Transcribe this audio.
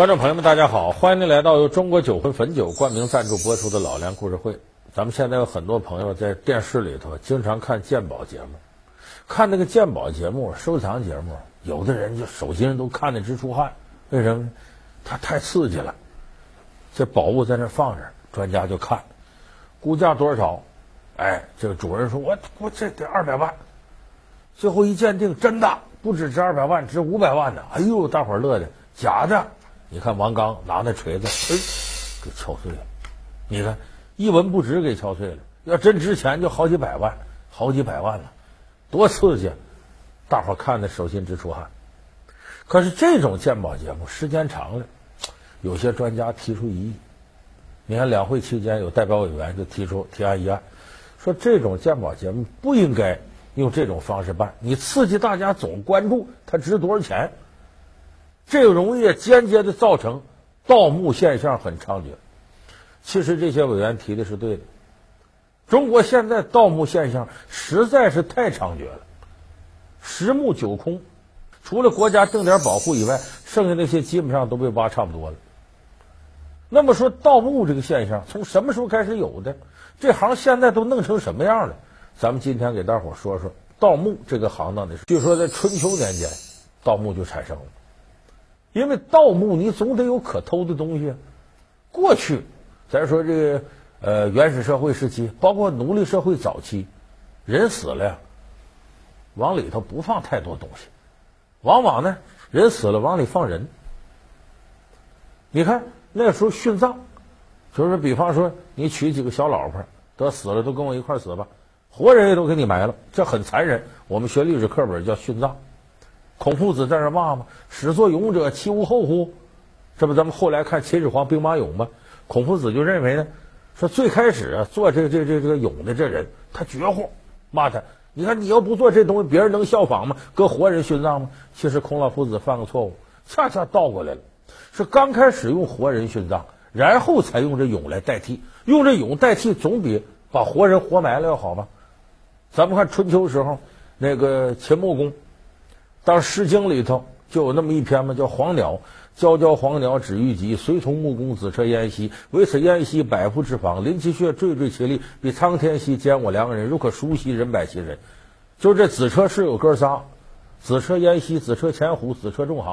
观众朋友们，大家好，欢迎您来到由中国酒魂汾酒冠名赞助播出的《老梁故事会》。咱们现在有很多朋友在电视里头经常看鉴宝节目，看那个鉴宝节目、收藏节目，有的人就手心都看得直出汗。为什么？它太刺激了。这宝物在那放着，专家就看，估价多少？哎，这个主人说：“我我这得二百万。”最后一鉴定，真的不止值二百万，值五百万呢！哎呦，大伙儿乐的，假的。你看王刚拿那锤子，哎，给敲碎了。你看一文不值给敲碎了，要真值钱就好几百万，好几百万了，多刺激！大伙看的手心直出汗。可是这种鉴宝节目时间长了，有些专家提出异议。你看两会期间有代表委员就提出提案议案，说这种鉴宝节目不应该用这种方式办，你刺激大家总关注它值多少钱。这个容易间接的造成盗墓现象很猖獗。其实这些委员提的是对的。中国现在盗墓现象实在是太猖獗了，十墓九空，除了国家重点保护以外，剩下那些基本上都被挖差不多了。那么说盗墓这个现象从什么时候开始有的？这行现在都弄成什么样了？咱们今天给大伙说说盗墓这个行当的事。据说在春秋年间，盗墓就产生了。因为盗墓，你总得有可偷的东西啊。过去，咱说这个呃原始社会时期，包括奴隶社会早期，人死了呀，往里头不放太多东西，往往呢，人死了往里放人。你看那时候殉葬，就是比方说你娶几个小老婆，得死了都跟我一块死吧，活人也都给你埋了，这很残忍。我们学历史课本叫殉葬。孔夫子在那骂吗？始作俑者，其无后乎？这不，咱们后来看秦始皇兵马俑吗？孔夫子就认为呢，说最开始啊，做这这这这个俑的这人他绝户，骂他。你看你要不做这东西，别人能效仿吗？搁活人殉葬吗？其实孔老夫子犯个错误，恰恰倒过来了，是刚开始用活人殉葬，然后才用这俑来代替，用这俑代替总比把活人活埋了要好吧？咱们看春秋时候那个秦穆公。当《诗经》里头就有那么一篇嘛，叫《黄鸟》，皎皎黄鸟止于棘，随从穆公子车焉兮。为此焉兮百夫之防，临其穴，惴惴其力，比苍天兮兼我良人，如可熟悉，人百其人。就这子车是有哥仨：子车焉兮、子车前虎、子车仲行。